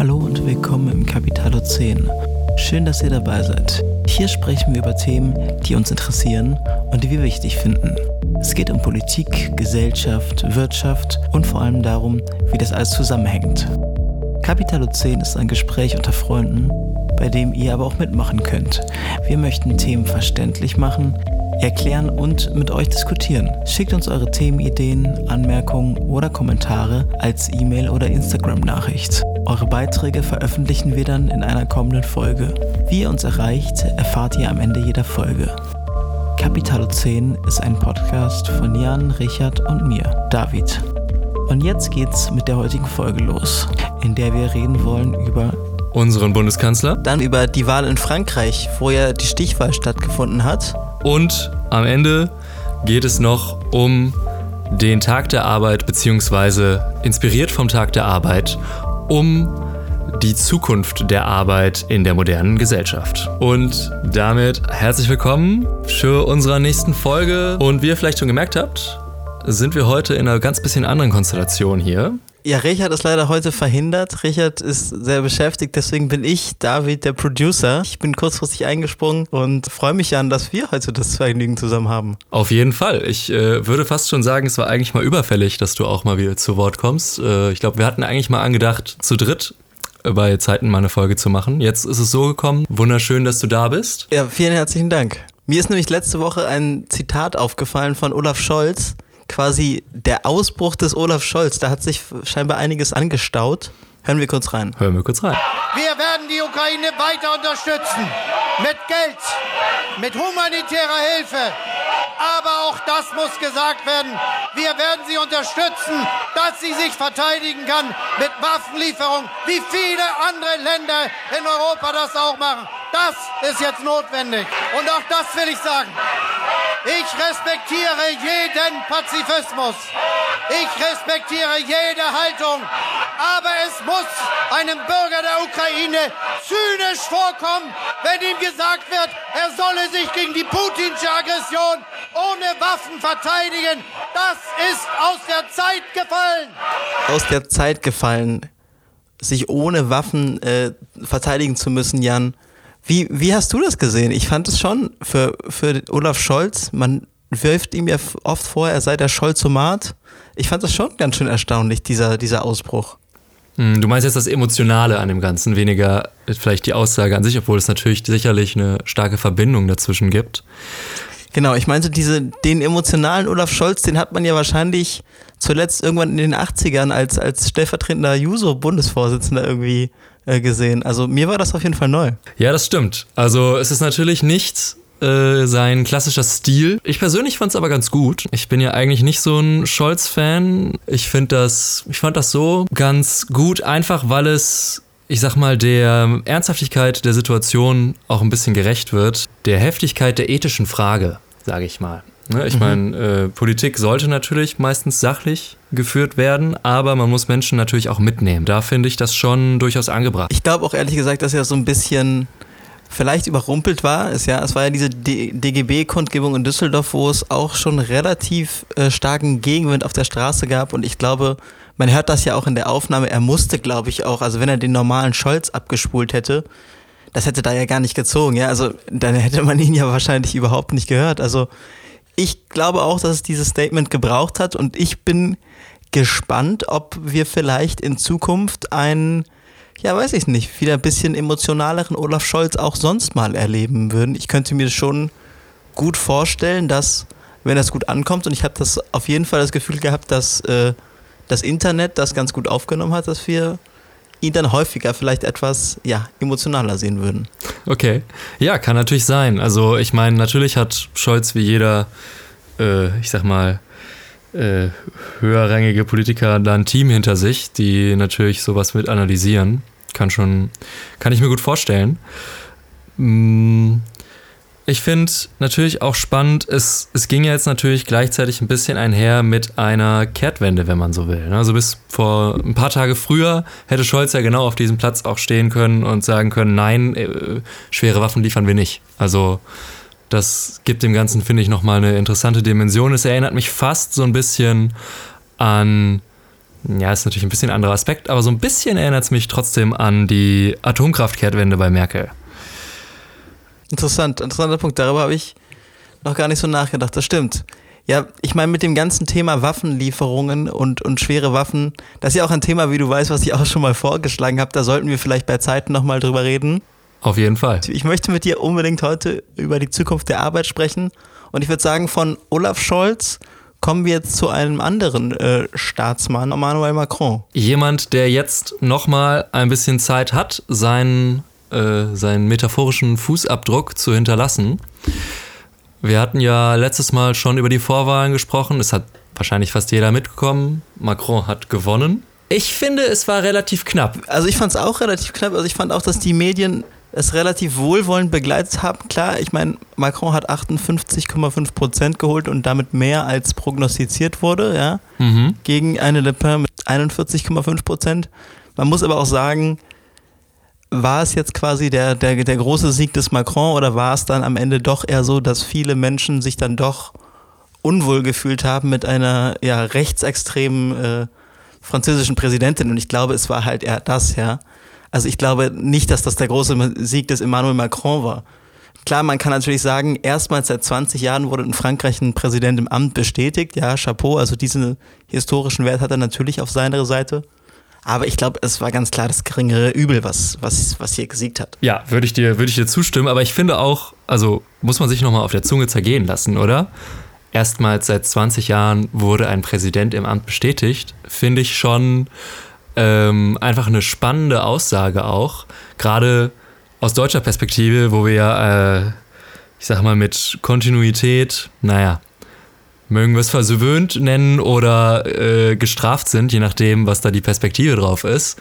Hallo und willkommen im Capitalo 10. Schön, dass ihr dabei seid. Hier sprechen wir über Themen, die uns interessieren und die wir wichtig finden. Es geht um Politik, Gesellschaft, Wirtschaft und vor allem darum, wie das alles zusammenhängt. Capitalo 10 ist ein Gespräch unter Freunden, bei dem ihr aber auch mitmachen könnt. Wir möchten Themen verständlich machen, erklären und mit euch diskutieren. Schickt uns eure Themenideen, Anmerkungen oder Kommentare als E-Mail oder Instagram-Nachricht. Eure Beiträge veröffentlichen wir dann in einer kommenden Folge. Wie ihr uns erreicht, erfahrt ihr am Ende jeder Folge. Capitalo 10 ist ein Podcast von Jan, Richard und mir, David. Und jetzt geht's mit der heutigen Folge los, in der wir reden wollen über unseren Bundeskanzler. Dann über die Wahl in Frankreich, wo ja die Stichwahl stattgefunden hat. Und am Ende geht es noch um den Tag der Arbeit, beziehungsweise inspiriert vom Tag der Arbeit, um die Zukunft der Arbeit in der modernen Gesellschaft. Und damit herzlich willkommen für unsere nächsten Folge. Und wie ihr vielleicht schon gemerkt habt, sind wir heute in einer ganz bisschen anderen Konstellation hier. Ja, Richard ist leider heute verhindert. Richard ist sehr beschäftigt, deswegen bin ich, David, der Producer. Ich bin kurzfristig eingesprungen und freue mich an, dass wir heute das Vergnügen zusammen haben. Auf jeden Fall. Ich äh, würde fast schon sagen, es war eigentlich mal überfällig, dass du auch mal wieder zu Wort kommst. Äh, ich glaube, wir hatten eigentlich mal angedacht, zu dritt bei Zeiten mal eine Folge zu machen. Jetzt ist es so gekommen. Wunderschön, dass du da bist. Ja, vielen herzlichen Dank. Mir ist nämlich letzte Woche ein Zitat aufgefallen von Olaf Scholz quasi der Ausbruch des Olaf Scholz. Da hat sich scheinbar einiges angestaut. Hören wir kurz rein. Hören wir kurz rein. Wir werden die Ukraine weiter unterstützen. Mit Geld, mit humanitärer Hilfe. Aber auch das muss gesagt werden. Wir werden sie unterstützen, dass sie sich verteidigen kann mit Waffenlieferung, wie viele andere Länder in Europa das auch machen. Das ist jetzt notwendig. Und auch das will ich sagen. Ich respektiere jeden Pazifismus. Ich respektiere jede Haltung. Aber es muss einem Bürger der Ukraine zynisch vorkommen, wenn ihm gesagt wird, er solle sich gegen die putinsche Aggression ohne Waffen verteidigen. Das ist aus der Zeit gefallen. Aus der Zeit gefallen, sich ohne Waffen äh, verteidigen zu müssen, Jan. Wie, wie hast du das gesehen? Ich fand es schon für, für Olaf Scholz, man wirft ihm ja oft vor, er sei der Scholzomat. Ich fand das schon ganz schön erstaunlich, dieser, dieser Ausbruch. Hm, du meinst jetzt das Emotionale an dem Ganzen, weniger vielleicht die Aussage an sich, obwohl es natürlich sicherlich eine starke Verbindung dazwischen gibt. Genau, ich meinte, diese, den emotionalen Olaf Scholz, den hat man ja wahrscheinlich zuletzt irgendwann in den 80ern als, als stellvertretender Juso-Bundesvorsitzender irgendwie äh, gesehen. Also mir war das auf jeden Fall neu. Ja, das stimmt. Also es ist natürlich nicht äh, sein klassischer Stil. Ich persönlich fand es aber ganz gut. Ich bin ja eigentlich nicht so ein Scholz-Fan. Ich finde das, ich fand das so ganz gut, einfach weil es ich sag mal, der Ernsthaftigkeit der Situation auch ein bisschen gerecht wird, der Heftigkeit der ethischen Frage, sage ich mal. Ne, ich mhm. meine, äh, Politik sollte natürlich meistens sachlich geführt werden, aber man muss Menschen natürlich auch mitnehmen. Da finde ich das schon durchaus angebracht. Ich glaube auch ehrlich gesagt, dass er so ein bisschen vielleicht überrumpelt war. Es, ja, es war ja diese DGB-Kundgebung in Düsseldorf, wo es auch schon relativ äh, starken Gegenwind auf der Straße gab. Und ich glaube, man hört das ja auch in der Aufnahme. Er musste, glaube ich, auch, also wenn er den normalen Scholz abgespult hätte, das hätte da ja gar nicht gezogen. Ja, also dann hätte man ihn ja wahrscheinlich überhaupt nicht gehört. Also ich glaube auch, dass es dieses Statement gebraucht hat und ich bin gespannt, ob wir vielleicht in Zukunft einen, ja, weiß ich nicht, wieder ein bisschen emotionaleren Olaf Scholz auch sonst mal erleben würden. Ich könnte mir schon gut vorstellen, dass, wenn das gut ankommt, und ich habe das auf jeden Fall das Gefühl gehabt, dass äh, das Internet das ganz gut aufgenommen hat, dass wir ihn dann häufiger vielleicht etwas ja, emotionaler sehen würden. Okay. Ja, kann natürlich sein. Also ich meine, natürlich hat Scholz wie jeder, äh, ich sag mal, äh, höherrangige Politiker da ein Team hinter sich, die natürlich sowas mit analysieren. Kann schon, kann ich mir gut vorstellen. Ich finde natürlich auch spannend, es, es ging ja jetzt natürlich gleichzeitig ein bisschen einher mit einer Kehrtwende, wenn man so will. Ne? Also bis vor ein paar Tage früher hätte Scholz ja genau auf diesem Platz auch stehen können und sagen können, nein, äh, schwere Waffen liefern wir nicht. Also das gibt dem Ganzen, finde ich, nochmal eine interessante Dimension. Es erinnert mich fast so ein bisschen an Ja, ist natürlich ein bisschen ein anderer Aspekt, aber so ein bisschen erinnert es mich trotzdem an die Atomkraftkehrtwende bei Merkel. Interessant, interessanter Punkt. Darüber habe ich noch gar nicht so nachgedacht. Das stimmt. Ja, ich meine, mit dem ganzen Thema Waffenlieferungen und, und schwere Waffen, das ist ja auch ein Thema, wie du weißt, was ich auch schon mal vorgeschlagen habe. Da sollten wir vielleicht bei Zeiten nochmal drüber reden. Auf jeden Fall. Ich möchte mit dir unbedingt heute über die Zukunft der Arbeit sprechen. Und ich würde sagen, von Olaf Scholz kommen wir jetzt zu einem anderen äh, Staatsmann, Emmanuel Macron. Jemand, der jetzt nochmal ein bisschen Zeit hat, seinen, äh, seinen metaphorischen Fußabdruck zu hinterlassen. Wir hatten ja letztes Mal schon über die Vorwahlen gesprochen. Es hat wahrscheinlich fast jeder mitbekommen. Macron hat gewonnen. Ich finde, es war relativ knapp. Also ich fand es auch relativ knapp. Also ich fand auch, dass die Medien es relativ wohlwollend begleitet haben. Klar, ich meine, Macron hat 58,5 Prozent geholt und damit mehr als prognostiziert wurde, ja. Mhm. Gegen eine Le Pen mit 41,5 Prozent. Man muss aber auch sagen, war es jetzt quasi der, der, der große Sieg des Macron oder war es dann am Ende doch eher so, dass viele Menschen sich dann doch unwohl gefühlt haben mit einer ja, rechtsextremen äh, französischen Präsidentin? Und ich glaube, es war halt eher das, ja. Also ich glaube nicht, dass das der große Sieg des Emmanuel Macron war. Klar, man kann natürlich sagen, erstmals seit 20 Jahren wurde in Frankreich ein Präsident im Amt bestätigt. Ja, Chapeau, also diesen historischen Wert hat er natürlich auf seiner Seite. Aber ich glaube, es war ganz klar das geringere Übel, was, was, was hier gesiegt hat. Ja, würde ich, dir, würd ich dir zustimmen. Aber ich finde auch, also muss man sich nochmal auf der Zunge zergehen lassen, oder? Erstmals seit 20 Jahren wurde ein Präsident im Amt bestätigt. Finde ich schon ähm, einfach eine spannende Aussage auch. Gerade aus deutscher Perspektive, wo wir ja, äh, ich sag mal, mit Kontinuität, naja, mögen wir es versöhnt nennen oder äh, gestraft sind, je nachdem, was da die Perspektive drauf ist.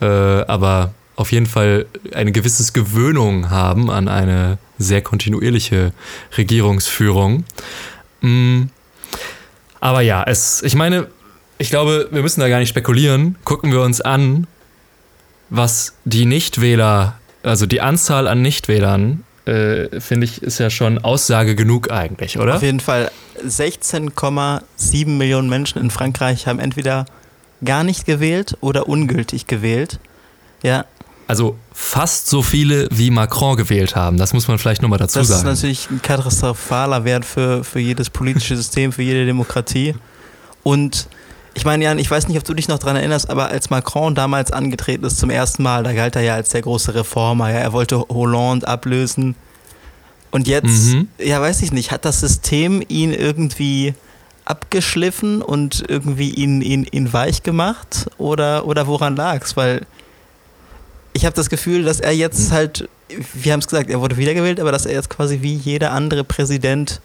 Äh, aber auf jeden Fall eine gewisse Gewöhnung haben an eine sehr kontinuierliche Regierungsführung. Mm. Aber ja, es, ich meine, ich glaube, wir müssen da gar nicht spekulieren. Gucken wir uns an, was die Nichtwähler, also die Anzahl an Nichtwählern äh, finde ich, ist ja schon Aussage genug eigentlich, oder? Auf jeden Fall. 16,7 Millionen Menschen in Frankreich haben entweder gar nicht gewählt oder ungültig gewählt. Ja. Also fast so viele wie Macron gewählt haben. Das muss man vielleicht nochmal dazu das sagen. Das ist natürlich ein katastrophaler Wert für, für jedes politische System, für jede Demokratie. Und ich meine, Jan, ich weiß nicht, ob du dich noch daran erinnerst, aber als Macron damals angetreten ist zum ersten Mal, da galt er ja als der große Reformer. Ja? Er wollte Hollande ablösen. Und jetzt, mhm. ja, weiß ich nicht, hat das System ihn irgendwie abgeschliffen und irgendwie ihn, ihn, ihn weich gemacht? Oder, oder woran lag es? Weil ich habe das Gefühl, dass er jetzt halt, wir haben es gesagt, er wurde wiedergewählt, aber dass er jetzt quasi wie jeder andere Präsident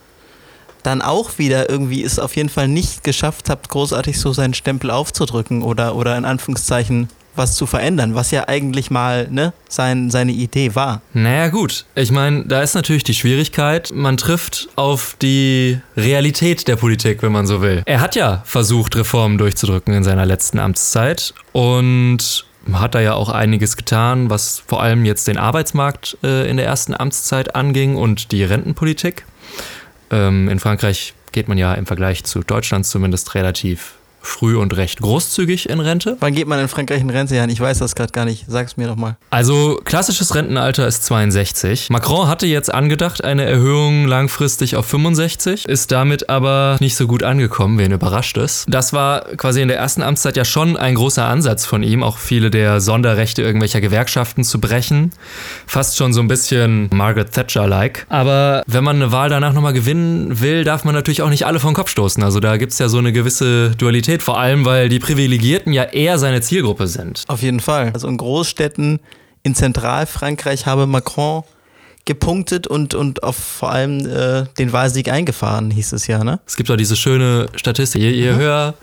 dann auch wieder irgendwie es auf jeden Fall nicht geschafft habt, großartig so seinen Stempel aufzudrücken oder, oder in Anführungszeichen was zu verändern, was ja eigentlich mal ne, sein, seine Idee war. Naja gut, ich meine, da ist natürlich die Schwierigkeit, man trifft auf die Realität der Politik, wenn man so will. Er hat ja versucht, Reformen durchzudrücken in seiner letzten Amtszeit und hat da ja auch einiges getan, was vor allem jetzt den Arbeitsmarkt äh, in der ersten Amtszeit anging und die Rentenpolitik. Ähm, in Frankreich geht man ja im Vergleich zu Deutschland zumindest relativ früh und recht großzügig in Rente. Wann geht man in Frankreich in Rente? Ja, ich weiß das gerade gar nicht. Sag es mir doch mal. Also klassisches Rentenalter ist 62. Macron hatte jetzt angedacht eine Erhöhung langfristig auf 65, ist damit aber nicht so gut angekommen, wen überrascht es. Das war quasi in der ersten Amtszeit ja schon ein großer Ansatz von ihm, auch viele der Sonderrechte irgendwelcher Gewerkschaften zu brechen. Fast schon so ein bisschen Margaret Thatcher-like. Aber wenn man eine Wahl danach nochmal gewinnen will, darf man natürlich auch nicht alle vom Kopf stoßen. Also da gibt es ja so eine gewisse Dualität Priorität, vor allem weil die Privilegierten ja eher seine Zielgruppe sind. Auf jeden Fall. Also in Großstädten in Zentralfrankreich habe Macron gepunktet und, und auf vor allem äh, den Wahlsieg eingefahren, hieß es ja, ne? Es gibt auch diese schöne Statistik. Je, je mhm. höher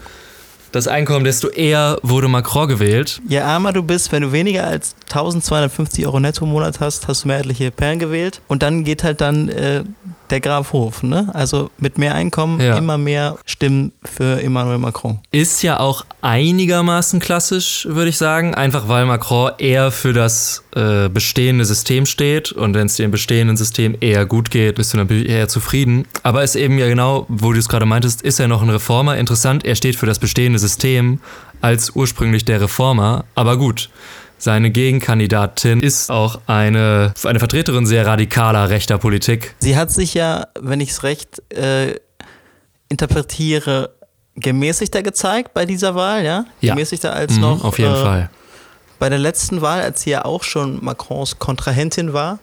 das Einkommen, desto eher wurde Macron gewählt. Je armer du bist, wenn du weniger als 1250 Euro netto im Monat hast, hast du mehrheitliche Perlen gewählt. Und dann geht halt dann äh, der Graf Hof. Ne? Also mit mehr Einkommen ja. immer mehr Stimmen für Emmanuel Macron. Ist ja auch einigermaßen klassisch, würde ich sagen. Einfach weil Macron eher für das äh, bestehende System steht. Und wenn es im bestehenden System eher gut geht, bist du natürlich eher zufrieden. Aber ist eben ja genau, wo du es gerade meintest, ist er noch ein Reformer. Interessant, er steht für das bestehende System. als ursprünglich der Reformer. Aber gut, seine Gegenkandidatin ist auch eine, eine Vertreterin sehr radikaler rechter Politik. Sie hat sich ja, wenn ich es recht äh, interpretiere, gemäßigter gezeigt bei dieser Wahl, ja? Ja. Gemäßigter als Mhm, noch auf jeden äh, Fall. bei der letzten Wahl, als sie ja auch schon Macrons Kontrahentin war.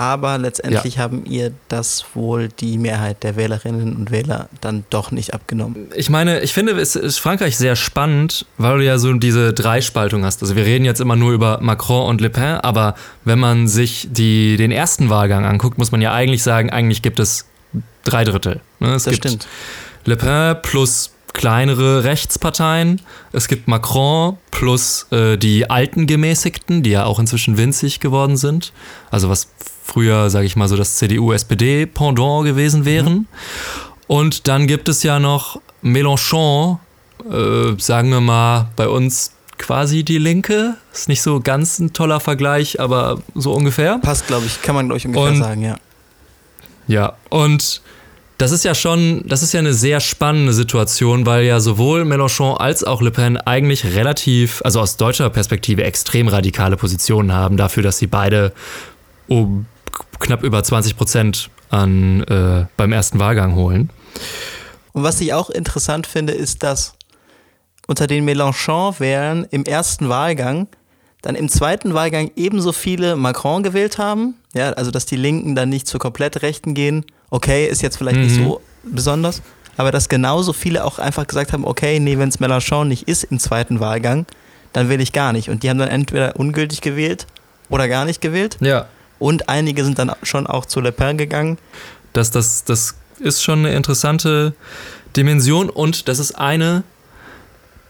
Aber letztendlich haben ihr das wohl die Mehrheit der Wählerinnen und Wähler dann doch nicht abgenommen. Ich meine, ich finde, es ist Frankreich sehr spannend, weil du ja so diese Dreispaltung hast. Also wir reden jetzt immer nur über Macron und Le Pen, aber wenn man sich die, den ersten Wahlgang anguckt, muss man ja eigentlich sagen, eigentlich gibt es drei Drittel. Ne? Es Das gibt stimmt. Le Pen plus kleinere Rechtsparteien. Es gibt Macron plus äh, die alten Gemäßigten, die ja auch inzwischen winzig geworden sind. Also was früher, sage ich mal, so das CDU-SPD-Pendant gewesen wären. Und dann gibt es ja noch Mélenchon, äh, sagen wir mal, bei uns quasi die Linke. Ist nicht so ganz ein toller Vergleich, aber so ungefähr. Passt, glaube ich, kann man, glaube ich, ungefähr Und- sagen, ja. Ja, und das ist ja schon, das ist ja eine sehr spannende Situation, weil ja sowohl Mélenchon als auch Le Pen eigentlich relativ, also aus deutscher Perspektive extrem radikale Positionen haben dafür, dass sie beide um knapp über 20 Prozent an, äh, beim ersten Wahlgang holen. Und was ich auch interessant finde, ist, dass unter den Mélenchon-Wählern im ersten Wahlgang dann im zweiten Wahlgang ebenso viele Macron gewählt haben. Ja, also dass die Linken dann nicht zur komplett Rechten gehen. Okay, ist jetzt vielleicht nicht Mhm. so besonders. Aber dass genauso viele auch einfach gesagt haben, okay, nee, wenn es Mélenchon nicht ist im zweiten Wahlgang, dann wähle ich gar nicht. Und die haben dann entweder ungültig gewählt oder gar nicht gewählt. Ja. Und einige sind dann schon auch zu Le Pen gegangen. Das, das, das ist schon eine interessante Dimension und das ist eine,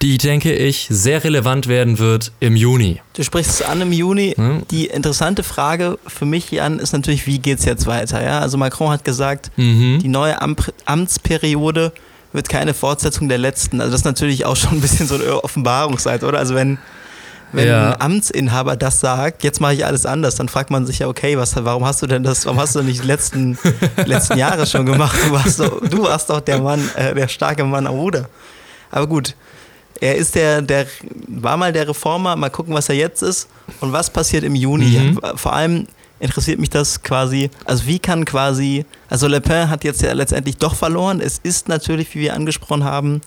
die, denke ich, sehr relevant werden wird im Juni. Du sprichst es an im Juni. Hm? Die interessante Frage für mich, Jan, ist natürlich, wie geht es jetzt weiter? Ja? Also Macron hat gesagt, Mhm. die neue Am Amtsperiode wird keine Fortsetzung der letzten. Also das ist natürlich auch schon ein bisschen so eine Offenbarungszeit, oder? Also wenn, wenn Ja. ein Amtsinhaber das sagt, jetzt mache ich alles anders, dann fragt man sich ja, okay, was, warum hast du denn das, warum hast du nicht die letzten, letzten Jahre schon gemacht? Du warst doch, du warst doch der Mann, äh, der starke Mann am Ruder. Aber gut, er ist der, der war mal der Reformer, mal gucken, was er jetzt ist und was passiert im Juni. Mhm. Vor allem interessiert mich das quasi, also wie kann quasi, also Le Pen hat jetzt ja letztendlich doch verloren. Es ist natürlich, wie wir angesprochen haben,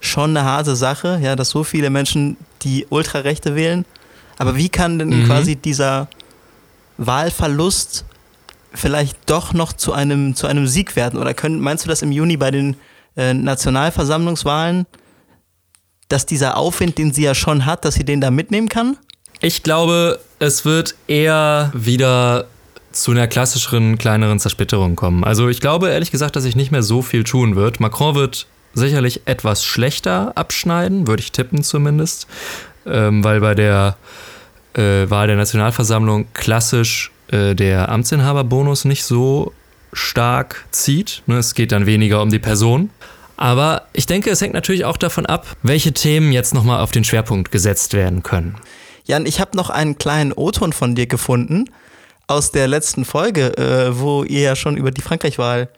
schon eine harte Sache, ja, dass so viele Menschen die Ultrarechte wählen. Aber wie kann denn Mhm. quasi dieser Wahlverlust vielleicht doch noch zu einem, zu einem Sieg werden? Oder können, meinst du das im Juni bei den äh, Nationalversammlungswahlen, dass dieser Aufwind, den sie ja schon hat, dass sie den da mitnehmen kann? Ich glaube, es wird eher wieder zu einer klassischeren, kleineren Zersplitterung kommen. Also ich glaube ehrlich gesagt, dass sich nicht mehr so viel tun wird. Macron wird sicherlich etwas schlechter abschneiden, würde ich tippen zumindest, ähm, weil bei der äh, Wahl der Nationalversammlung klassisch äh, der Amtsinhaberbonus nicht so stark zieht. Ne, es geht dann weniger um die Person. Aber ich denke, es hängt natürlich auch davon ab, welche Themen jetzt nochmal auf den Schwerpunkt gesetzt werden können. Jan, ich habe noch einen kleinen O-Ton von dir gefunden aus der letzten Folge, äh, wo ihr ja schon über die Frankreich-Wahl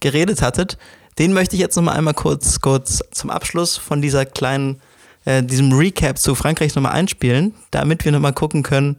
geredet hattet. Den möchte ich jetzt noch mal einmal kurz, kurz zum Abschluss von dieser kleinen, äh, diesem Recap zu Frankreich noch mal einspielen, damit wir noch mal gucken können,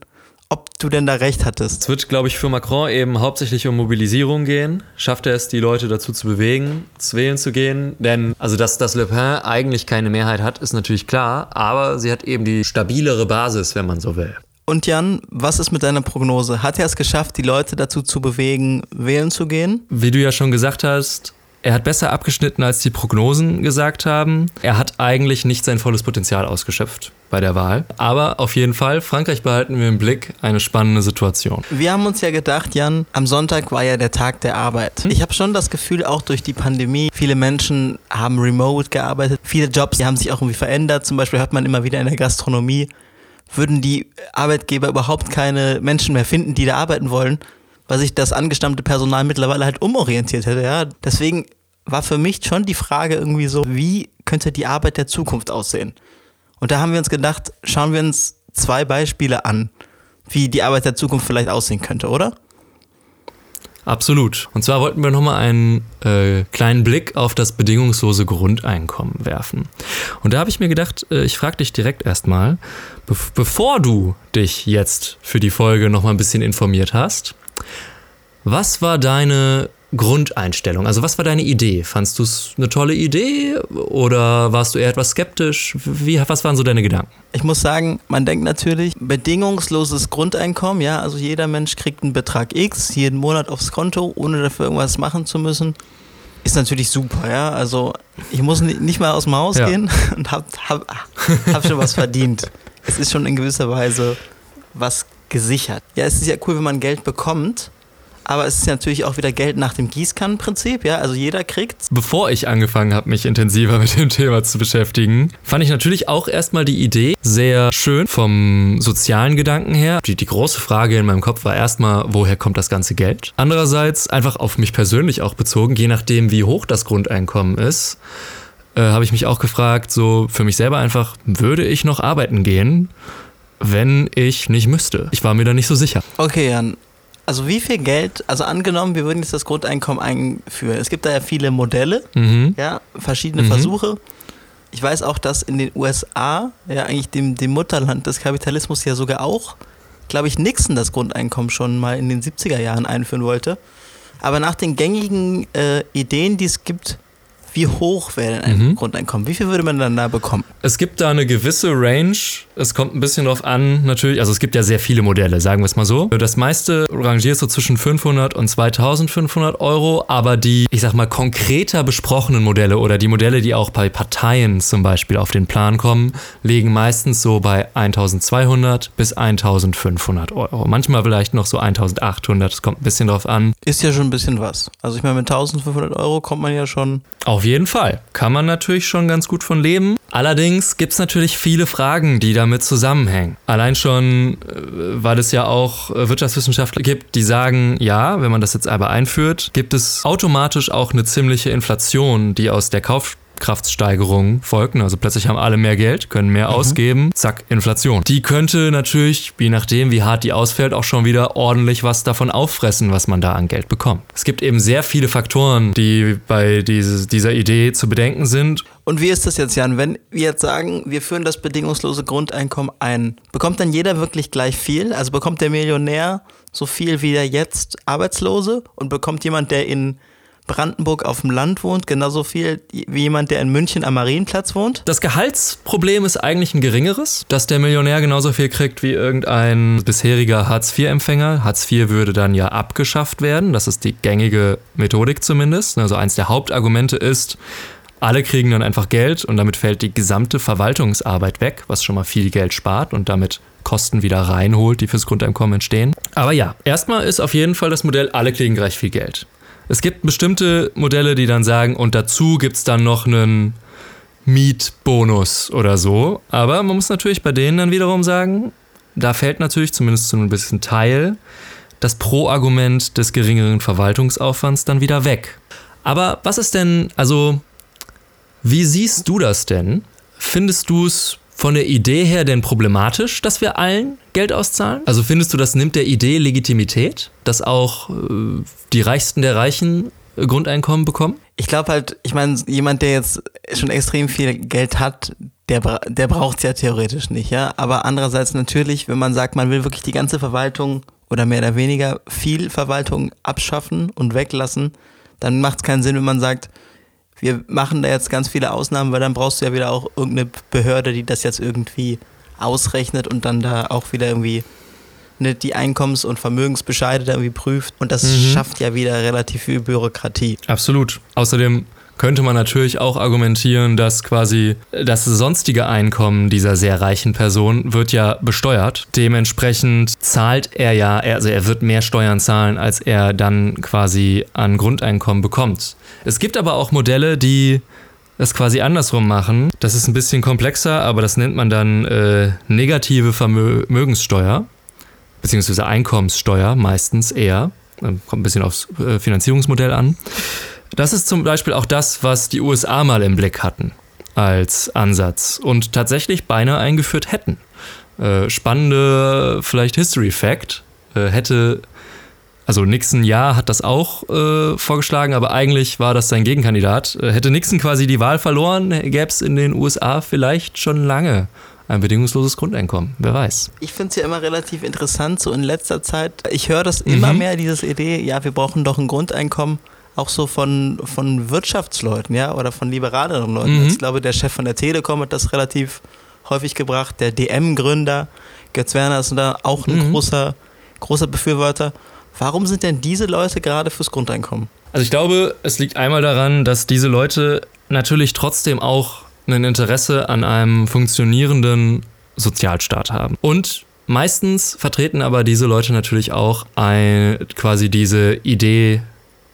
ob du denn da recht hattest. Es wird, glaube ich, für Macron eben hauptsächlich um Mobilisierung gehen. Schafft er es, die Leute dazu zu bewegen, zu wählen zu gehen? Denn, also, dass, dass Le Pen eigentlich keine Mehrheit hat, ist natürlich klar, aber sie hat eben die stabilere Basis, wenn man so will. Und Jan, was ist mit deiner Prognose? Hat er es geschafft, die Leute dazu zu bewegen, wählen zu gehen? Wie du ja schon gesagt hast, er hat besser abgeschnitten, als die Prognosen gesagt haben. Er hat eigentlich nicht sein volles Potenzial ausgeschöpft bei der Wahl. Aber auf jeden Fall, Frankreich behalten wir im Blick, eine spannende Situation. Wir haben uns ja gedacht, Jan, am Sonntag war ja der Tag der Arbeit. Ich habe schon das Gefühl, auch durch die Pandemie, viele Menschen haben remote gearbeitet. Viele Jobs, die haben sich auch irgendwie verändert. Zum Beispiel hört man immer wieder in der Gastronomie, würden die Arbeitgeber überhaupt keine Menschen mehr finden, die da arbeiten wollen, weil sich das angestammte Personal mittlerweile halt umorientiert hätte. Ja? Deswegen war für mich schon die Frage irgendwie so, wie könnte die Arbeit der Zukunft aussehen? Und da haben wir uns gedacht, schauen wir uns zwei Beispiele an, wie die Arbeit der Zukunft vielleicht aussehen könnte, oder? Absolut. Und zwar wollten wir nochmal einen äh, kleinen Blick auf das bedingungslose Grundeinkommen werfen. Und da habe ich mir gedacht, äh, ich frage dich direkt erstmal, be bevor du dich jetzt für die Folge nochmal ein bisschen informiert hast, was war deine Grundeinstellung? Also was war deine Idee? Fandst du es eine tolle Idee oder warst du eher etwas skeptisch? Wie, was waren so deine Gedanken? Ich muss sagen, man denkt natürlich, bedingungsloses Grundeinkommen, ja, also jeder Mensch kriegt einen Betrag X jeden Monat aufs Konto, ohne dafür irgendwas machen zu müssen. Ist natürlich super, ja. Also ich muss nicht mal aus dem Haus ja. gehen und hab, hab, hab schon was verdient. Es ist schon in gewisser Weise was gesichert. Ja, es ist ja cool, wenn man Geld bekommt aber es ist natürlich auch wieder Geld nach dem Gießkannenprinzip, ja, also jeder kriegt's. Bevor ich angefangen habe, mich intensiver mit dem Thema zu beschäftigen, fand ich natürlich auch erstmal die Idee sehr schön vom sozialen Gedanken her. Die, die große Frage in meinem Kopf war erstmal, woher kommt das ganze Geld? Andererseits einfach auf mich persönlich auch bezogen, je nachdem, wie hoch das Grundeinkommen ist, äh, habe ich mich auch gefragt, so für mich selber einfach, würde ich noch arbeiten gehen? wenn ich nicht müsste. Ich war mir da nicht so sicher. Okay, Jan, also wie viel Geld, also angenommen, wir würden jetzt das Grundeinkommen einführen. Es gibt da ja viele Modelle, mhm. ja, verschiedene mhm. Versuche. Ich weiß auch, dass in den USA, ja eigentlich dem, dem Mutterland des Kapitalismus ja sogar auch, glaube ich, Nixon das Grundeinkommen schon mal in den 70er Jahren einführen wollte. Aber nach den gängigen äh, Ideen, die es gibt, wie hoch wäre denn ein mhm. Grundeinkommen? Wie viel würde man dann da bekommen? Es gibt da eine gewisse Range. Es kommt ein bisschen drauf an, natürlich. Also es gibt ja sehr viele Modelle, sagen wir es mal so. Das meiste rangiert so zwischen 500 und 2500 Euro. Aber die, ich sag mal, konkreter besprochenen Modelle oder die Modelle, die auch bei Parteien zum Beispiel auf den Plan kommen, liegen meistens so bei 1200 bis 1500 Euro. Manchmal vielleicht noch so 1800. Es kommt ein bisschen drauf an. Ist ja schon ein bisschen was. Also ich meine, mit 1500 Euro kommt man ja schon auf jeden Fall. Kann man natürlich schon ganz gut von leben. Allerdings gibt es natürlich viele Fragen, die damit zusammenhängen. Allein schon, äh, weil es ja auch äh, Wirtschaftswissenschaftler gibt, die sagen, ja, wenn man das jetzt aber einführt, gibt es automatisch auch eine ziemliche Inflation, die aus der Kauf Kaufkraftsteigerungen folgten. Also plötzlich haben alle mehr Geld, können mehr mhm. ausgeben. Zack, Inflation. Die könnte natürlich, je nachdem, wie hart die ausfällt, auch schon wieder ordentlich was davon auffressen, was man da an Geld bekommt. Es gibt eben sehr viele Faktoren, die bei diese, dieser Idee zu bedenken sind. Und wie ist das jetzt, Jan? Wenn wir jetzt sagen, wir führen das bedingungslose Grundeinkommen ein, bekommt dann jeder wirklich gleich viel? Also bekommt der Millionär so viel wie der jetzt Arbeitslose und bekommt jemand, der in Brandenburg auf dem Land wohnt, genauso viel wie jemand, der in München am Marienplatz wohnt? Das Gehaltsproblem ist eigentlich ein geringeres, dass der Millionär genauso viel kriegt wie irgendein bisheriger Hartz-IV-Empfänger. Hartz IV würde dann ja abgeschafft werden, das ist die gängige Methodik zumindest. Also eins der Hauptargumente ist, alle kriegen dann einfach Geld und damit fällt die gesamte Verwaltungsarbeit weg, was schon mal viel Geld spart und damit Kosten wieder reinholt, die fürs Grundeinkommen entstehen. Aber ja, erstmal ist auf jeden Fall das Modell, alle kriegen gleich viel Geld. Es gibt bestimmte Modelle, die dann sagen, und dazu gibt es dann noch einen Mietbonus oder so. Aber man muss natürlich bei denen dann wiederum sagen, da fällt natürlich zumindest zu einem bisschen Teil das Pro-Argument des geringeren Verwaltungsaufwands dann wieder weg. Aber was ist denn, also, wie siehst du das denn? Findest du es von der Idee her denn problematisch, dass wir allen Geld auszahlen? Also findest du, das nimmt der Idee Legitimität, dass auch äh, die Reichsten der Reichen äh, Grundeinkommen bekommen? Ich glaube halt, ich meine, jemand, der jetzt schon extrem viel Geld hat, der, der braucht es ja theoretisch nicht, ja. Aber andererseits natürlich, wenn man sagt, man will wirklich die ganze Verwaltung oder mehr oder weniger viel Verwaltung abschaffen und weglassen, dann macht es keinen Sinn, wenn man sagt, wir machen da jetzt ganz viele Ausnahmen, weil dann brauchst du ja wieder auch irgendeine Behörde, die das jetzt irgendwie ausrechnet und dann da auch wieder irgendwie ne, die Einkommens- und Vermögensbescheide da irgendwie prüft. Und das mhm. schafft ja wieder relativ viel Bürokratie. Absolut. Außerdem könnte man natürlich auch argumentieren, dass quasi das sonstige Einkommen dieser sehr reichen Person wird ja besteuert. Dementsprechend zahlt er ja, also er wird mehr Steuern zahlen, als er dann quasi an Grundeinkommen bekommt. Es gibt aber auch Modelle, die das quasi andersrum machen. Das ist ein bisschen komplexer, aber das nennt man dann äh, negative Vermögenssteuer, beziehungsweise Einkommenssteuer meistens eher. Ähm, kommt ein bisschen aufs äh, Finanzierungsmodell an. Das ist zum Beispiel auch das, was die USA mal im Blick hatten als Ansatz und tatsächlich beinahe eingeführt hätten. Äh, spannende, vielleicht History Fact, äh, hätte Also Nixon ja hat das auch vorgeschlagen, aber eigentlich war das sein Gegenkandidat. Hätte Nixon quasi die Wahl verloren, gäbe es in den USA vielleicht schon lange ein bedingungsloses Grundeinkommen. Wer weiß. Ich finde es ja immer relativ interessant, so in letzter Zeit. Ich höre das mhm. immer mehr, diese Idee, ja, wir brauchen doch ein Grundeinkommen, auch so von, von Wirtschaftsleuten, ja, oder von liberaleren Leuten. Mhm. Ich glaube, der Chef von der Telekom hat das relativ häufig gebracht, der DM-Gründer, Götz Werner ist da auch ein mhm. großer, großer Befürworter. Warum sind denn diese Leute gerade fürs Grundeinkommen? Also ich glaube, es liegt einmal daran, dass diese Leute natürlich trotzdem auch ein Interesse an einem funktionierenden Sozialstaat haben. Und meistens vertreten aber diese Leute natürlich auch ein, quasi diese Idee,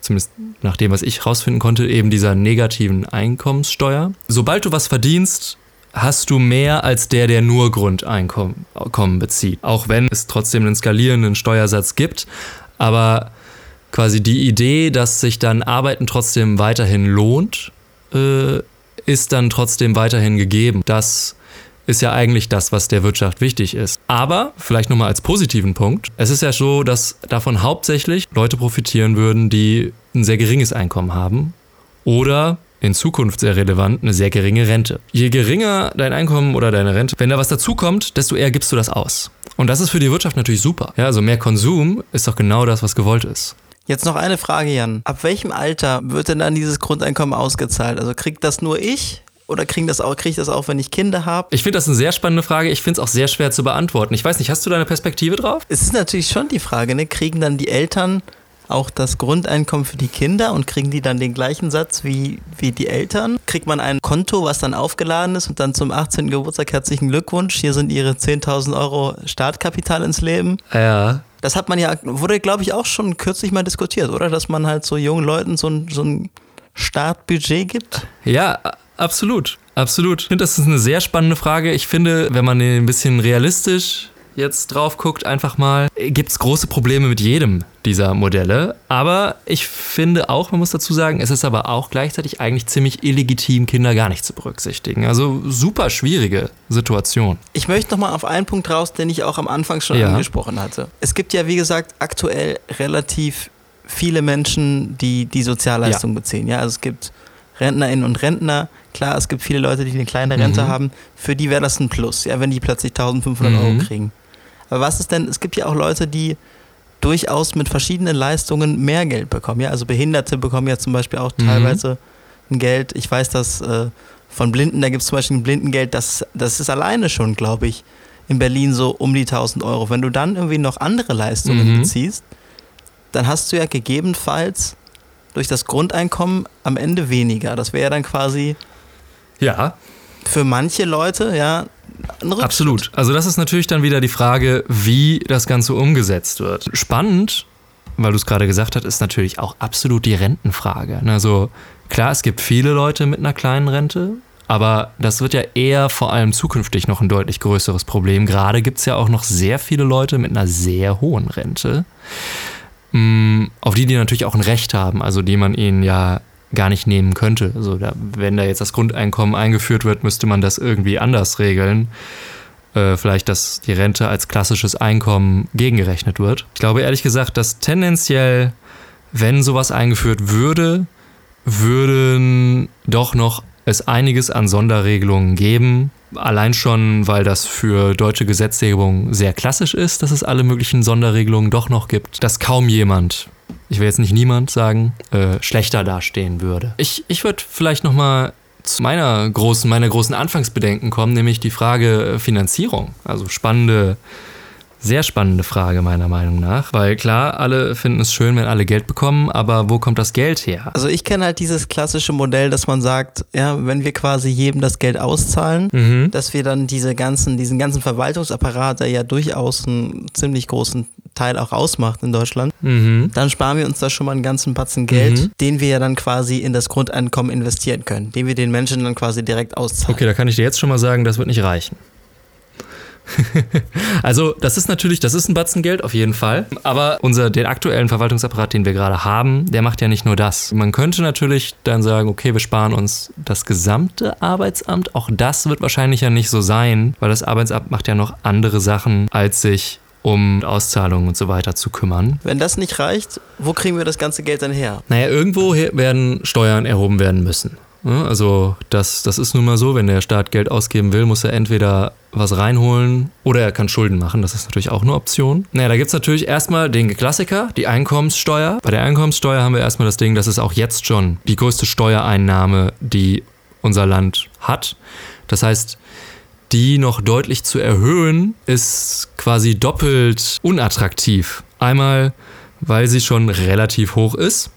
zumindest nach dem, was ich rausfinden konnte, eben dieser negativen Einkommenssteuer. Sobald du was verdienst, hast du mehr als der, der nur Grundeinkommen bezieht. Auch wenn es trotzdem einen skalierenden Steuersatz gibt. Aber quasi die Idee, dass sich dann Arbeiten trotzdem weiterhin lohnt, äh, ist dann trotzdem weiterhin gegeben. Das ist ja eigentlich das, was der Wirtschaft wichtig ist. Aber vielleicht nochmal als positiven Punkt. Es ist ja so, dass davon hauptsächlich Leute profitieren würden, die ein sehr geringes Einkommen haben oder in Zukunft sehr relevant, eine sehr geringe Rente. Je geringer dein Einkommen oder deine Rente, wenn da was dazukommt, desto eher gibst du das aus. Und das ist für die Wirtschaft natürlich super. Ja, also mehr Konsum ist doch genau das, was gewollt ist. Jetzt noch eine Frage, Jan. Ab welchem Alter wird denn dann dieses Grundeinkommen ausgezahlt? Also kriegt das nur ich? Oder kriegen das auch, kriege ich das auch, wenn ich Kinder habe? Ich finde das eine sehr spannende Frage. Ich finde es auch sehr schwer zu beantworten. Ich weiß nicht, hast du da eine Perspektive drauf? Es ist natürlich schon die Frage, ne? Kriegen dann die Eltern auch das Grundeinkommen für die Kinder und kriegen die dann den gleichen Satz wie, wie die Eltern? Kriegt man ein Konto, was dann aufgeladen ist und dann zum 18. Geburtstag herzlichen Glückwunsch, hier sind ihre 10.000 Euro Startkapital ins Leben? Ja. Das hat man ja, wurde glaube ich auch schon kürzlich mal diskutiert, oder? Dass man halt so jungen Leuten so ein, so ein Startbudget gibt? Ja, absolut. Absolut. Ich finde, das ist eine sehr spannende Frage. Ich finde, wenn man ein bisschen realistisch jetzt drauf guckt, einfach mal, gibt es große Probleme mit jedem dieser Modelle. Aber ich finde auch, man muss dazu sagen, es ist aber auch gleichzeitig eigentlich ziemlich illegitim, Kinder gar nicht zu berücksichtigen. Also super schwierige Situation. Ich möchte nochmal auf einen Punkt raus, den ich auch am Anfang schon ja. angesprochen hatte. Es gibt ja, wie gesagt, aktuell relativ viele Menschen, die die Sozialleistung ja. beziehen. Ja, also es gibt Rentnerinnen und Rentner. Klar, es gibt viele Leute, die eine kleine Rente mhm. haben. Für die wäre das ein Plus, ja, wenn die plötzlich 1500 mhm. Euro kriegen. Aber was ist denn, es gibt ja auch Leute, die durchaus mit verschiedenen Leistungen mehr Geld bekommen. Ja, also Behinderte bekommen ja zum Beispiel auch mhm. teilweise ein Geld. Ich weiß, dass äh, von Blinden, da gibt es zum Beispiel ein Blindengeld, das, das ist alleine schon, glaube ich, in Berlin so um die 1000 Euro. Wenn du dann irgendwie noch andere Leistungen mhm. beziehst, dann hast du ja gegebenenfalls durch das Grundeinkommen am Ende weniger. Das wäre ja dann quasi ja. für manche Leute ja Absolut. Also das ist natürlich dann wieder die Frage, wie das Ganze umgesetzt wird. Spannend, weil du es gerade gesagt hast, ist natürlich auch absolut die Rentenfrage. Also klar, es gibt viele Leute mit einer kleinen Rente, aber das wird ja eher vor allem zukünftig noch ein deutlich größeres Problem. Gerade gibt es ja auch noch sehr viele Leute mit einer sehr hohen Rente, mm, auf die die natürlich auch ein Recht haben, also die man ihnen ja gar nicht nehmen könnte. Also da, wenn da jetzt das Grundeinkommen eingeführt wird, müsste man das irgendwie anders regeln. Äh, vielleicht, dass die Rente als klassisches Einkommen gegengerechnet wird. Ich glaube ehrlich gesagt, dass tendenziell, wenn sowas eingeführt würde, würden doch noch es einiges an Sonderregelungen geben. Allein schon, weil das für deutsche Gesetzgebung sehr klassisch ist, dass es alle möglichen Sonderregelungen doch noch gibt, dass kaum jemand ich will jetzt nicht niemand sagen, äh, schlechter dastehen würde. Ich, ich würde vielleicht nochmal zu meiner großen, meiner großen Anfangsbedenken kommen, nämlich die Frage äh, Finanzierung. Also spannende sehr spannende Frage meiner Meinung nach, weil klar, alle finden es schön, wenn alle Geld bekommen, aber wo kommt das Geld her? Also ich kenne halt dieses klassische Modell, dass man sagt, ja, wenn wir quasi jedem das Geld auszahlen, mhm. dass wir dann diese ganzen, diesen ganzen Verwaltungsapparat, der ja durchaus einen ziemlich großen Teil auch ausmacht in Deutschland, mhm. dann sparen wir uns da schon mal einen ganzen Batzen Geld, mhm. den wir ja dann quasi in das Grundeinkommen investieren können, den wir den Menschen dann quasi direkt auszahlen. Okay, da kann ich dir jetzt schon mal sagen, das wird nicht reichen. also, das ist natürlich, das ist ein Batzen Geld auf jeden Fall. Aber unser, den aktuellen Verwaltungsapparat, den wir gerade haben, der macht ja nicht nur das. Man könnte natürlich dann sagen, okay, wir sparen uns das gesamte Arbeitsamt. Auch das wird wahrscheinlich ja nicht so sein, weil das Arbeitsamt macht ja noch andere Sachen, als sich um Auszahlungen und so weiter zu kümmern. Wenn das nicht reicht, wo kriegen wir das ganze Geld dann her? Naja, irgendwo werden Steuern erhoben werden müssen. Also das, das ist nun mal so, wenn der Staat Geld ausgeben will, muss er entweder was reinholen oder er kann Schulden machen. Das ist natürlich auch eine Option. Naja, da gibt es natürlich erstmal den Klassiker, die Einkommenssteuer. Bei der Einkommenssteuer haben wir erstmal das Ding, das ist auch jetzt schon die größte Steuereinnahme, die unser Land hat. Das heißt, die noch deutlich zu erhöhen, ist quasi doppelt unattraktiv. Einmal, weil sie schon relativ hoch ist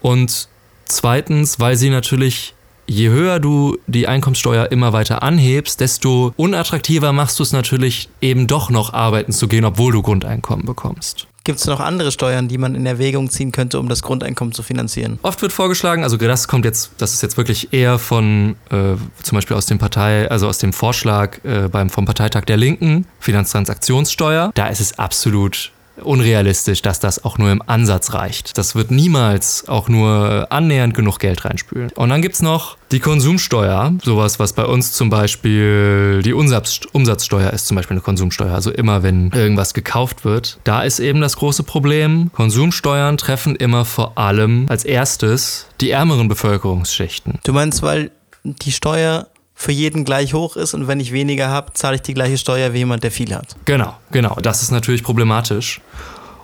und zweitens, weil sie natürlich, je höher du die Einkommenssteuer immer weiter anhebst, desto unattraktiver machst du es natürlich eben doch noch arbeiten zu gehen, obwohl du Grundeinkommen bekommst. Gibt es noch andere Steuern, die man in Erwägung ziehen könnte, um das Grundeinkommen zu finanzieren? Oft wird vorgeschlagen, also das kommt jetzt, das ist jetzt wirklich eher von äh, zum Beispiel aus dem Partei, also aus dem Vorschlag äh, beim vom Parteitag der Linken, Finanztransaktionssteuer. Da ist es absolut unrealistisch, dass das auch nur im Ansatz reicht. Das wird niemals auch nur annähernd genug Geld reinspülen. Und dann gibt es noch die Konsumsteuer, sowas, was bei uns zum Beispiel die Umsatz Umsatzsteuer ist, zum Beispiel eine Konsumsteuer. Also immer, wenn irgendwas gekauft wird. Da ist eben das große Problem, Konsumsteuern treffen immer vor allem als erstes die ärmeren Bevölkerungsschichten. Du meinst, weil die Steuer für jeden gleich hoch ist und wenn ich weniger habe, zahle ich die gleiche Steuer wie jemand, der viel hat. Genau, genau. Das ist natürlich problematisch.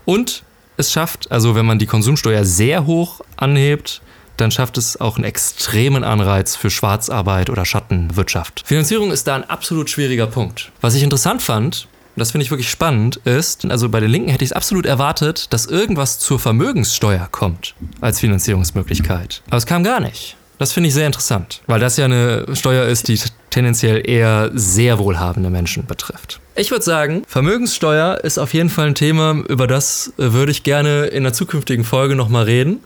Und es schafft, also wenn man die Konsumsteuer sehr hoch anhebt, dann schafft es auch einen extremen Anreiz für Schwarzarbeit oder Schattenwirtschaft. Finanzierung ist da ein absolut schwieriger Punkt. Was ich interessant fand, und das finde ich wirklich spannend, ist, also bei den Linken hätte ich es absolut erwartet, dass irgendwas zur Vermögenssteuer kommt als Finanzierungsmöglichkeit. Aber es kam gar nicht. Das finde ich sehr interessant, weil das ja eine Steuer ist, die tendenziell eher sehr wohlhabende Menschen betrifft. Ich würde sagen, Vermögenssteuer ist auf jeden Fall ein Thema, über das äh, würde ich gerne in einer zukünftigen Folge nochmal reden.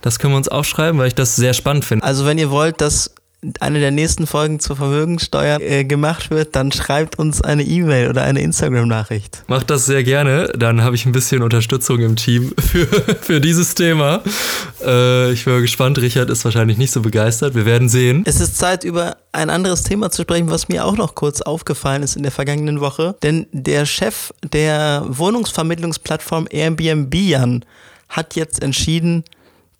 Das können wir uns aufschreiben, weil ich das sehr spannend finde. Also wenn ihr wollt, dass eine der nächsten Folgen zur Vermögenssteuer äh, gemacht wird, dann schreibt uns eine E-Mail oder eine Instagram-Nachricht. Macht das sehr gerne, dann habe ich ein bisschen Unterstützung im Team für, für dieses Thema. Äh, ich bin gespannt, Richard ist wahrscheinlich nicht so begeistert, wir werden sehen. Es ist Zeit, über ein anderes Thema zu sprechen, was mir auch noch kurz aufgefallen ist in der vergangenen Woche. Denn der Chef der Wohnungsvermittlungsplattform Airbnb, Jan, hat jetzt entschieden,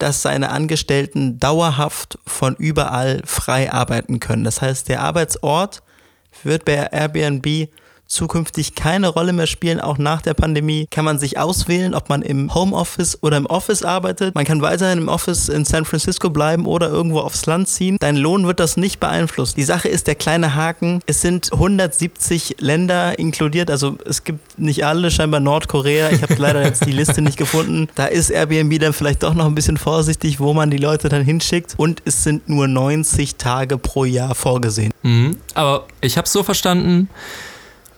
dass seine Angestellten dauerhaft von überall frei arbeiten können. Das heißt, der Arbeitsort wird bei Airbnb zukünftig keine Rolle mehr spielen. Auch nach der Pandemie kann man sich auswählen, ob man im Homeoffice oder im Office arbeitet. Man kann weiterhin im Office in San Francisco bleiben oder irgendwo aufs Land ziehen. Dein Lohn wird das nicht beeinflussen. Die Sache ist der kleine Haken. Es sind 170 Länder inkludiert. Also es gibt nicht alle, scheinbar Nordkorea. Ich habe leider jetzt die Liste nicht gefunden. Da ist Airbnb dann vielleicht doch noch ein bisschen vorsichtig, wo man die Leute dann hinschickt. Und es sind nur 90 Tage pro Jahr vorgesehen. Mhm. Aber ich habe es so verstanden,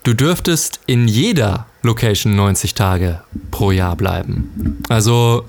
Du dürftest in jeder Location 90 Tage pro Jahr bleiben. Also,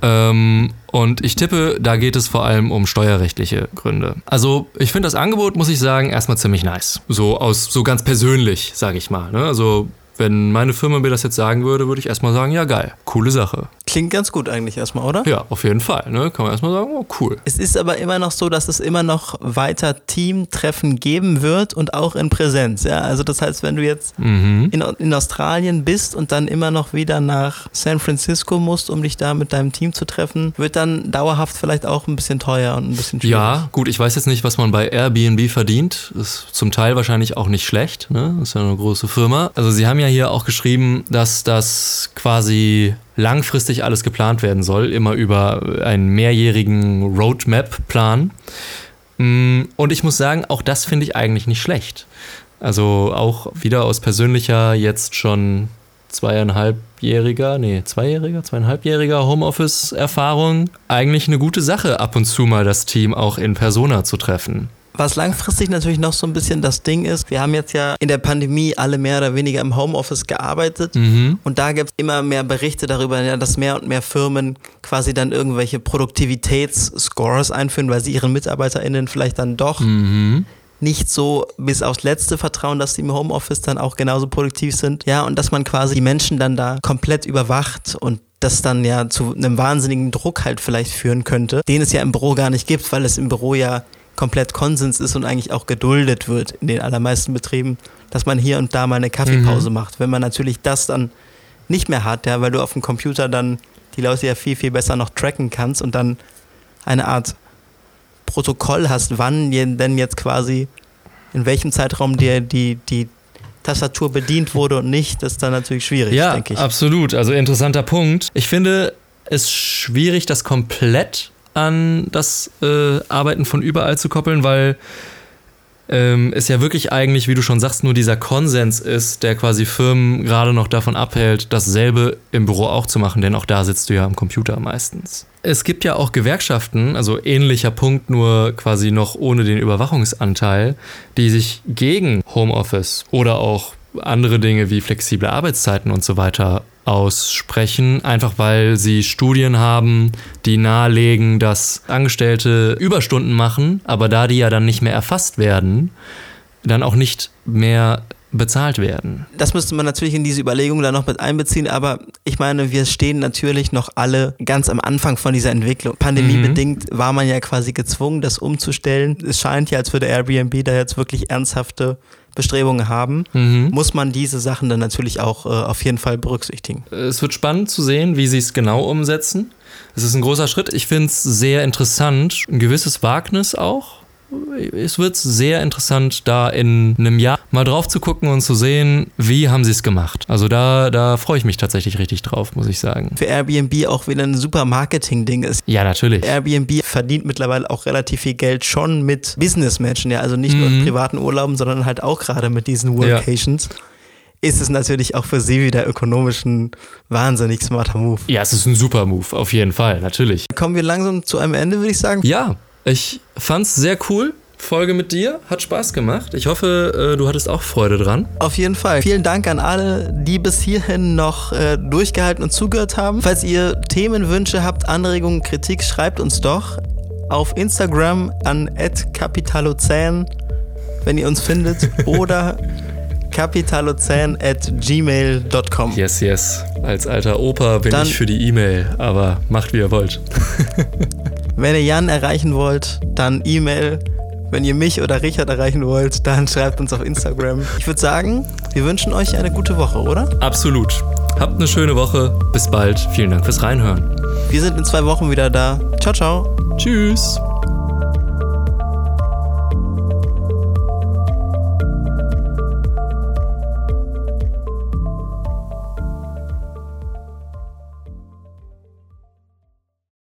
ähm, und ich tippe, da geht es vor allem um steuerrechtliche Gründe. Also, ich finde das Angebot, muss ich sagen, erstmal ziemlich nice. So aus, so ganz persönlich, sage ich mal. Ne? Also, wenn meine Firma mir das jetzt sagen würde, würde ich erstmal sagen, ja geil, coole Sache. Klingt ganz gut eigentlich erstmal, oder? Ja, auf jeden Fall. Ne? Kann man erstmal sagen, oh cool. Es ist aber immer noch so, dass es immer noch weiter Teamtreffen geben wird und auch in Präsenz. Ja? Also das heißt, wenn du jetzt mhm. in, in Australien bist und dann immer noch wieder nach San Francisco musst, um dich da mit deinem Team zu treffen, wird dann dauerhaft vielleicht auch ein bisschen teuer und ein bisschen schwierig. Ja, gut, ich weiß jetzt nicht, was man bei Airbnb verdient. Ist zum Teil wahrscheinlich auch nicht schlecht. Ne? ist ja eine große Firma. Also sie haben ja hier auch geschrieben, dass das quasi langfristig alles geplant werden soll, immer über einen mehrjährigen Roadmap-Plan. Mm, und ich muss sagen, auch das finde ich eigentlich nicht schlecht. Also auch wieder aus persönlicher, jetzt schon zweieinhalbjähriger, nee, zweijähriger, zweieinhalbjähriger Homeoffice-Erfahrung eigentlich eine gute Sache, ab und zu mal das Team auch in Persona zu treffen. Was langfristig natürlich noch so ein bisschen das Ding ist, wir haben jetzt ja in der Pandemie alle mehr oder weniger im Homeoffice gearbeitet mhm. und da gibt es immer mehr Berichte darüber, dass mehr und mehr Firmen quasi dann irgendwelche Produktivitätsscores einführen, weil sie ihren MitarbeiterInnen vielleicht dann doch mhm nicht so bis aufs Letzte vertrauen, dass sie im Homeoffice dann auch genauso produktiv sind. Ja, und dass man quasi die Menschen dann da komplett überwacht und das dann ja zu einem wahnsinnigen Druck halt vielleicht führen könnte, den es ja im Büro gar nicht gibt, weil es im Büro ja komplett Konsens ist und eigentlich auch geduldet wird in den allermeisten Betrieben, dass man hier und da mal eine Kaffeepause mhm. macht. Wenn man natürlich das dann nicht mehr hat, ja, weil du auf dem Computer dann die Leute ja viel, viel besser noch tracken kannst und dann eine Art Protokoll hast, wann denn jetzt quasi, in welchem Zeitraum dir die, die Tastatur bedient wurde und nicht, das ist dann natürlich schwierig, ja, denke ich. Absolut, also interessanter Punkt. Ich finde es schwierig, das komplett an das äh, Arbeiten von überall zu koppeln, weil ähm, es ja wirklich eigentlich, wie du schon sagst, nur dieser Konsens ist, der quasi Firmen gerade noch davon abhält, dasselbe im Büro auch zu machen, denn auch da sitzt du ja am Computer meistens. Es gibt ja auch Gewerkschaften, also ähnlicher Punkt, nur quasi noch ohne den Überwachungsanteil, die sich gegen Homeoffice oder auch andere Dinge wie flexible Arbeitszeiten und so weiter aussprechen, einfach weil sie Studien haben, die nahelegen, dass Angestellte Überstunden machen, aber da die ja dann nicht mehr erfasst werden, dann auch nicht mehr bezahlt werden. Das müsste man natürlich in diese Überlegung dann noch mit einbeziehen, aber ich meine, wir stehen natürlich noch alle ganz am Anfang von dieser Entwicklung. Pandemiebedingt mhm. war man ja quasi gezwungen, das umzustellen. Es scheint ja, als würde Airbnb da jetzt wirklich ernsthafte Bestrebungen haben, mhm. muss man diese Sachen dann natürlich auch äh, auf jeden Fall berücksichtigen. Es wird spannend zu sehen, wie sie es genau umsetzen. Es ist ein großer Schritt. Ich finde es sehr interessant. Ein gewisses Wagnis auch es wird sehr interessant, da in einem Jahr mal drauf zu gucken und zu sehen, wie haben sie es gemacht. Also da, da freue ich mich tatsächlich richtig drauf, muss ich sagen. Für Airbnb auch wieder ein super Marketing-Ding ist. Ja, natürlich. Airbnb verdient mittlerweile auch relativ viel Geld schon mit Business-Matchen, ja, also nicht mhm. nur in privaten Urlauben, sondern halt auch gerade mit diesen Workations. Ja ist es natürlich auch für sie wieder ökonomisch ein wahnsinnig smarter Move. Ja, es ist ein super Move, auf jeden Fall, natürlich. Kommen wir langsam zu einem Ende, würde ich sagen. Ja, ich fand's sehr cool. Folge mit dir. Hat Spaß gemacht. Ich hoffe, äh, du hattest auch Freude dran. Auf jeden Fall. Vielen Dank an alle, die bis hierhin noch äh, durchgehalten und zugehört haben. Falls ihr Themenwünsche habt, Anregungen, Kritik, schreibt uns doch auf Instagram an @kapitalozän, wenn ihr uns findet, oder kapitalozän at gmail.com. Yes, yes. Als alter Opa bin Dann ich für die E-Mail, aber macht wie ihr wollt. Wenn ihr Jan erreichen wollt, dann E-Mail. Wenn ihr mich oder Richard erreichen wollt, dann schreibt uns auf Instagram. Ich würde sagen, wir wünschen euch eine gute Woche, oder? Absolut. Habt eine schöne Woche. Bis bald. Vielen Dank fürs Reinhören. Wir sind in zwei Wochen wieder da. Ciao, ciao. Tschüss.